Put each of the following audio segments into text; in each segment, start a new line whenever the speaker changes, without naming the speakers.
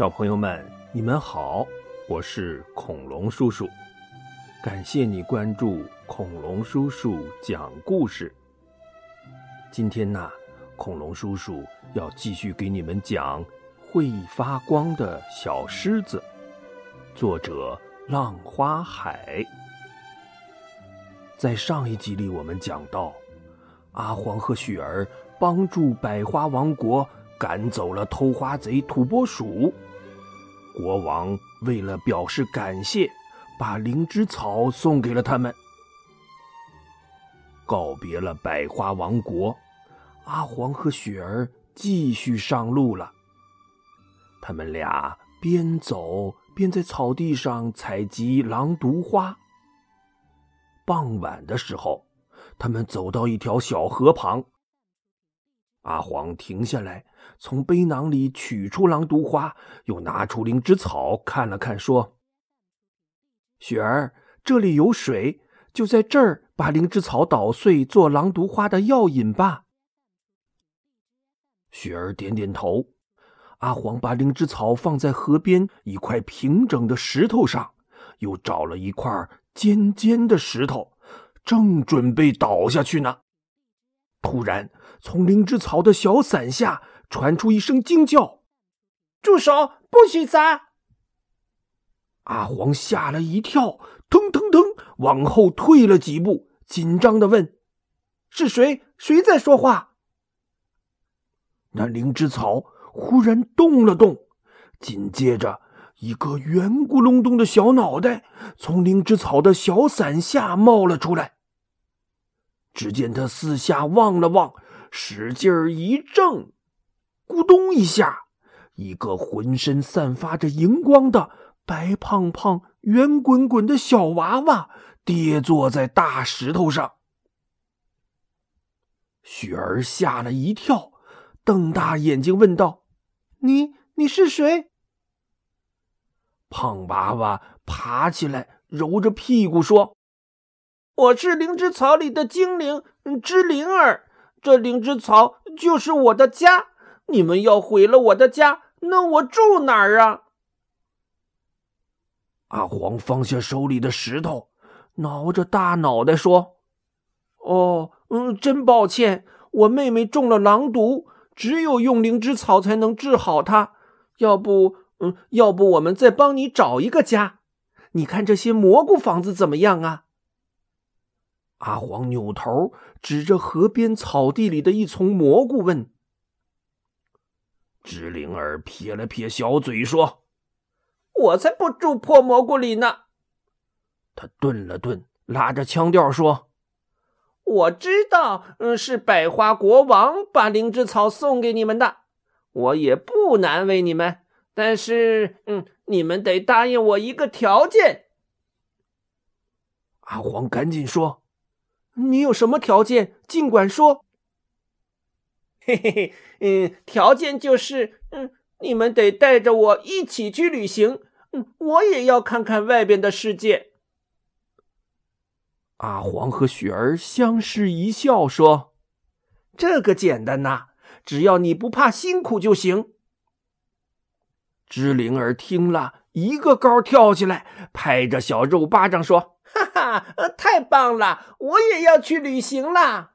小朋友们，你们好，我是恐龙叔叔。感谢你关注恐龙叔叔讲故事。今天呢，恐龙叔叔要继续给你们讲《会发光的小狮子》，作者浪花海。在上一集里，我们讲到，阿黄和雪儿帮助百花王国。赶走了偷花贼土拨鼠，国王为了表示感谢，把灵芝草送给了他们。告别了百花王国，阿黄和雪儿继续上路了。他们俩边走边在草地上采集狼毒花。傍晚的时候，他们走到一条小河旁。阿黄停下来，从背囊里取出狼毒花，又拿出灵芝草看了看，说：“雪儿，这里有水，就在这儿把灵芝草捣碎，做狼毒花的药引吧。”雪儿点点头。阿黄把灵芝草放在河边一块平整的石头上，又找了一块尖尖的石头，正准备倒下去呢。突然，从灵芝草的小伞下传出一声惊叫：“
住手！不许砸！”
阿黄吓了一跳，腾腾腾往后退了几步，紧张的问：“
是谁？谁在说话？”
那灵芝草忽然动了动，紧接着，一个圆咕隆咚的小脑袋从灵芝草的小伞下冒了出来。只见他四下望了望，使劲儿一挣，咕咚一下，一个浑身散发着荧光的白胖胖、圆滚滚的小娃娃跌坐在大石头上。雪儿吓了一跳，瞪大眼睛问道：“
你你是谁？”
胖娃娃爬起来，揉着屁股说。
我是灵芝草里的精灵芝灵儿，这灵芝草就是我的家。你们要毁了我的家，那我住哪儿啊？
阿黄放下手里的石头，挠着大脑袋说：“
哦，嗯，真抱歉，我妹妹中了狼毒，只有用灵芝草才能治好她。要不，嗯，要不我们再帮你找一个家？你看这些蘑菇房子怎么样啊？”
阿黄扭头指着河边草地里的一丛蘑菇问：“知灵儿撇了撇小嘴说：‘
我才不住破蘑菇里呢。’
他顿了顿，拉着腔调说：‘
我知道，嗯，是百花国王把灵芝草送给你们的，我也不难为你们。但是，嗯，你们得答应我一个条件。’
阿黄赶紧说。”
你有什么条件？尽管说。嘿嘿嘿，嗯，条件就是，嗯，你们得带着我一起去旅行，嗯，我也要看看外边的世界。
阿黄和雪儿相视一笑，说：“
这个简单呐，只要你不怕辛苦就行。”
知灵儿听了一个高跳起来，拍着小肉巴掌说。
哈哈，太棒了！我也要去旅行啦。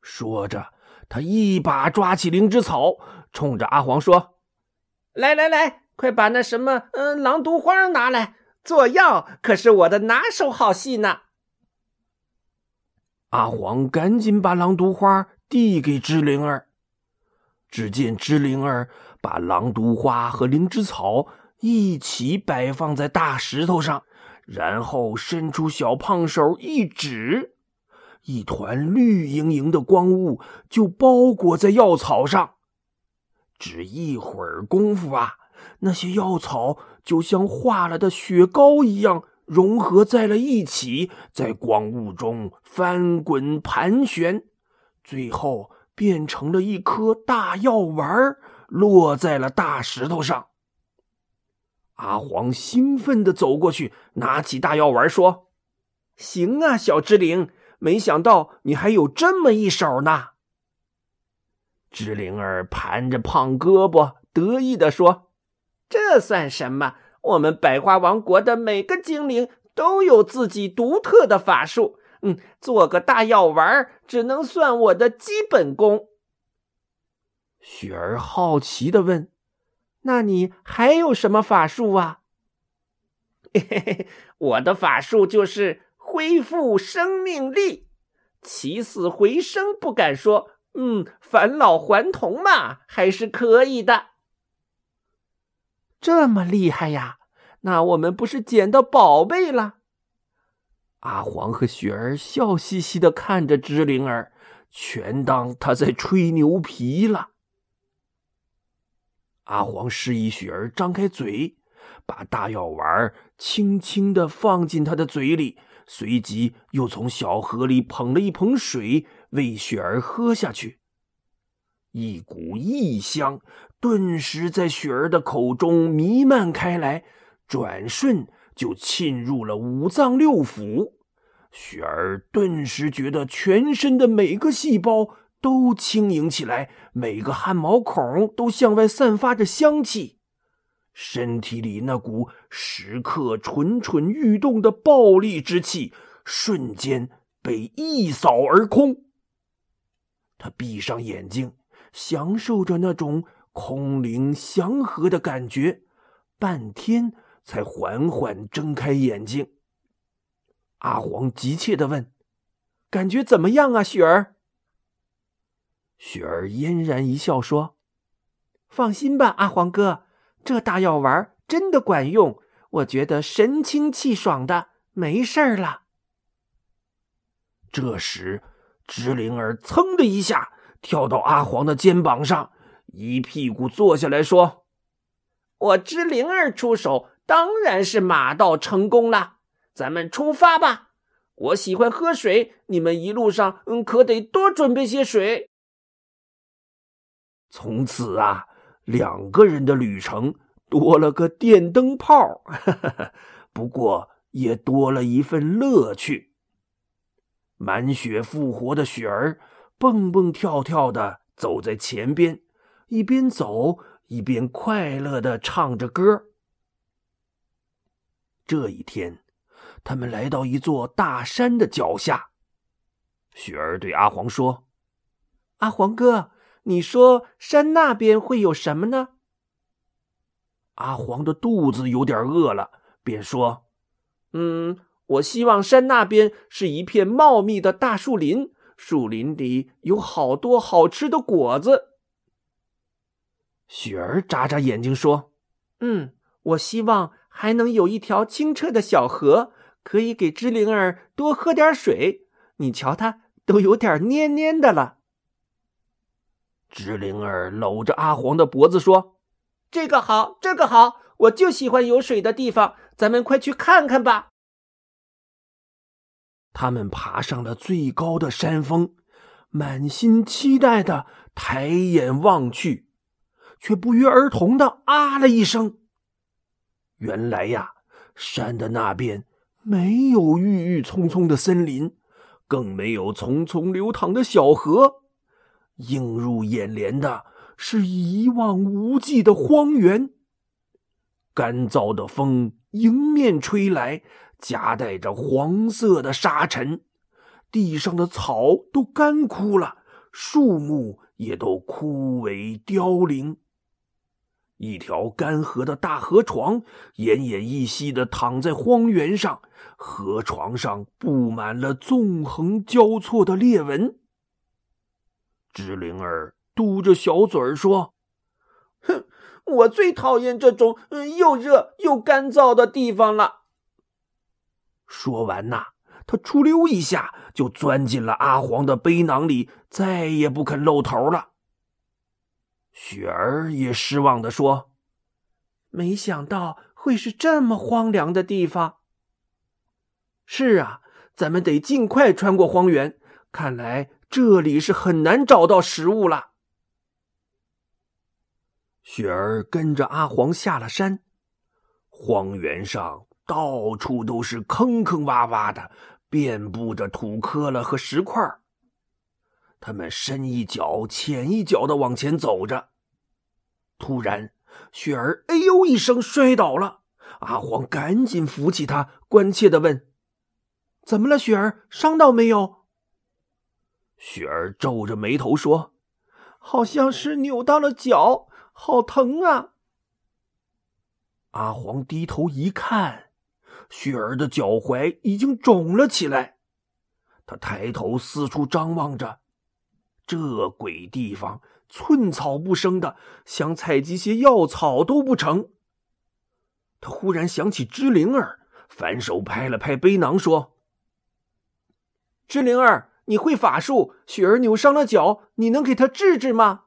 说着，他一把抓起灵芝草，冲着阿黄说：“
来来来，快把那什么……嗯，狼毒花拿来做药，可是我的拿手好戏呢。”
阿黄赶紧把狼毒花递给芝灵儿。只见芝灵儿把狼毒花和灵芝草一起摆放在大石头上。然后伸出小胖手一指，一团绿莹莹的光雾就包裹在药草上。只一会儿功夫啊，那些药草就像化了的雪糕一样融合在了一起，在光雾中翻滚盘旋，最后变成了一颗大药丸，落在了大石头上。阿黄兴奋地走过去，拿起大药丸说：“
行啊，小芝灵，没想到你还有这么一手呢。”
芝灵儿盘着胖胳膊，
得意地说：“这算什么？我们百花王国的每个精灵都有自己独特的法术。嗯，做个大药丸只能算我的基本功。”
雪儿好奇的问：“
那你还有什么法术啊？”“嘿嘿嘿，我的法术就是恢复生命力，起死回生不敢说，嗯，返老还童嘛，还是可以的。”这么厉害呀？那我们不是捡到宝贝了？
阿黄和雪儿笑嘻嘻的看着芝灵儿，全当他在吹牛皮了。阿黄示意雪儿张开嘴，把大药丸轻轻的放进他的嘴里，随即又从小河里捧了一捧水喂雪儿喝下去。一股异香顿时在雪儿的口中弥漫开来，转瞬就沁入了五脏六腑。雪儿顿时觉得全身的每个细胞。都轻盈起来，每个汗毛孔都向外散发着香气，身体里那股时刻蠢蠢欲动的暴力之气瞬间被一扫而空。他闭上眼睛，享受着那种空灵祥和的感觉，半天才缓缓睁开眼睛。阿黄急切的问：“
感觉怎么样啊，雪儿？”
雪儿嫣然一笑，说：“
放心吧，阿黄哥，这大药丸真的管用。我觉得神清气爽的，没事儿了。”
这时，芝灵儿噌的一下跳到阿黄的肩膀上，一屁股坐下来说：“
我芝灵儿出手，当然是马到成功了。咱们出发吧。我喜欢喝水，你们一路上嗯可得多准备些水。”
从此啊，两个人的旅程多了个电灯泡，不过也多了一份乐趣。满血复活的雪儿蹦蹦跳跳的走在前边，一边走一边快乐的唱着歌。这一天，他们来到一座大山的脚下。雪儿对阿黄说：“
阿黄哥。”你说山那边会有什么呢？
阿黄的肚子有点饿了，便说：“
嗯，我希望山那边是一片茂密的大树林，树林里有好多好吃的果子。”
雪儿眨眨眼睛说：“
嗯，我希望还能有一条清澈的小河，可以给芝灵儿多喝点水。你瞧，它都有点蔫蔫的了。”
芝灵儿搂着阿黄的脖子说：“
这个好，这个好，我就喜欢有水的地方，咱们快去看看吧。”
他们爬上了最高的山峰，满心期待的抬眼望去，却不约而同的啊了一声。原来呀，山的那边没有郁郁葱葱的森林，更没有淙淙流淌的小河。映入眼帘的是一望无际的荒原。干燥的风迎面吹来，夹带着黄色的沙尘，地上的草都干枯了，树木也都枯萎凋零。一条干涸的大河床奄奄一息的躺在荒原上，河床上布满了纵横交错的裂纹。芝灵儿嘟着小嘴儿说：“
哼，我最讨厌这种又热又干燥的地方了。”
说完呐，他出溜一下就钻进了阿黄的背囊里，再也不肯露头了。雪儿也失望地说：“
没想到会是这么荒凉的地方。”是啊，咱们得尽快穿过荒原。看来。这里是很难找到食物了。
雪儿跟着阿黄下了山，荒原上到处都是坑坑洼洼的，遍布着土坷垃和石块。他们深一脚浅一脚的往前走着。突然，雪儿“哎呦”一声摔倒了。阿黄赶紧扶起他，关切的问：“
怎么了，雪儿？伤到没有？”
雪儿皱着眉头说：“
好像是扭到了脚，好疼啊！”
阿黄低头一看，雪儿的脚踝已经肿了起来。他抬头四处张望着，这鬼地方寸草不生的，想采集些药草都不成。他忽然想起芝灵儿，反手拍了拍背囊，说：“
芝灵儿，你会法术，雪儿扭伤了脚，你能给她治治吗？”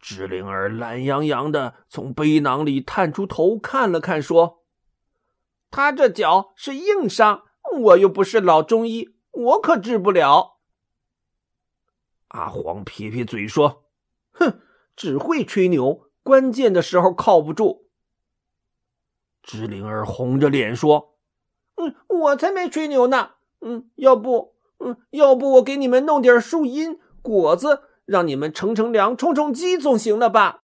芝灵儿懒洋洋的从背囊里探出头看了看，说：“
他这脚是硬伤。”我又不是老中医，我可治不了。
阿黄撇撇嘴说：“
哼，只会吹牛，关键的时候靠不住。”
芝灵儿红着脸说：“
嗯，我才没吹牛呢。嗯，要不，嗯，要不我给你们弄点树荫、果子，让你们乘乘凉、充充饥，总行了吧？”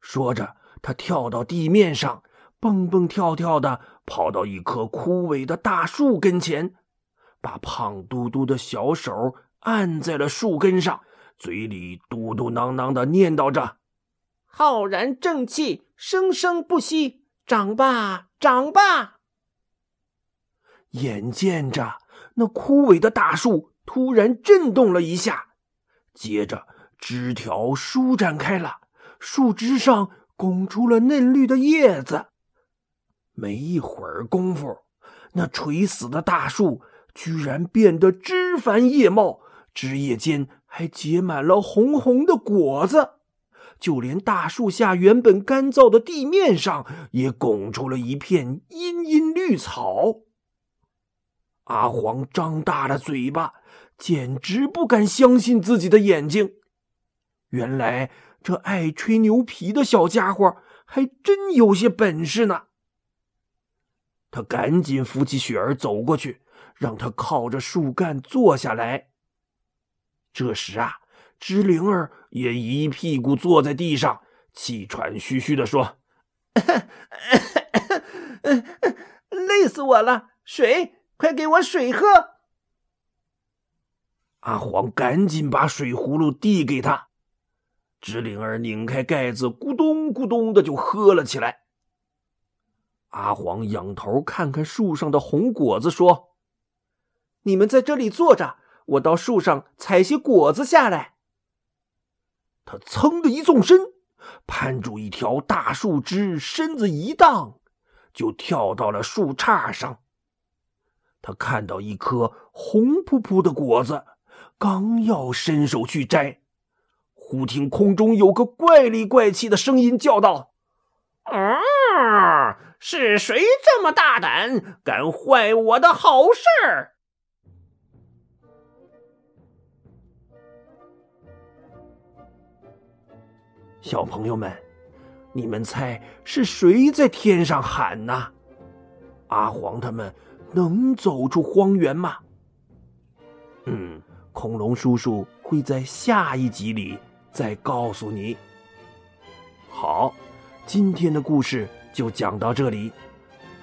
说着，他跳到地面上。蹦蹦跳跳的跑到一棵枯萎的大树跟前，把胖嘟嘟的小手按在了树根上，嘴里嘟嘟囔囔的念叨着：“
浩然正气，生生不息，长吧，长吧！”
眼见着那枯萎的大树突然震动了一下，接着枝条舒展开了，树枝上拱出了嫩绿的叶子。没一会儿功夫，那垂死的大树居然变得枝繁叶茂，枝叶间还结满了红红的果子，就连大树下原本干燥的地面上也拱出了一片茵茵绿草。阿黄张大了嘴巴，简直不敢相信自己的眼睛。原来这爱吹牛皮的小家伙还真有些本事呢。他赶紧扶起雪儿走过去，让他靠着树干坐下来。这时啊，芝灵儿也一屁股坐在地上，气喘吁吁的说：“
累死我了！水，快给我水喝！”
阿黄赶紧把水葫芦递给他，芝灵儿拧开盖子，咕咚咕咚的就喝了起来。阿黄仰头看看树上的红果子，说：“
你们在这里坐着，我到树上采些果子下来。”
他噌的一纵身，攀住一条大树枝，身子一荡，就跳到了树杈上。他看到一颗红扑扑的果子，刚要伸手去摘，忽听空中有个怪里怪气的声音叫道：“
啊！”是谁这么大胆，敢坏我的好事儿？
小朋友们，你们猜是谁在天上喊呢？阿黄他们能走出荒原吗？嗯，恐龙叔叔会在下一集里再告诉你。好，今天的故事。就讲到这里。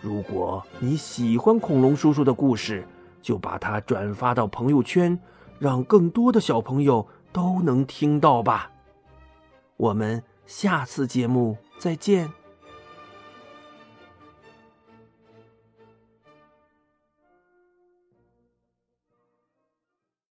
如果你喜欢恐龙叔叔的故事，就把它转发到朋友圈，让更多的小朋友都能听到吧。我们下次节目再见。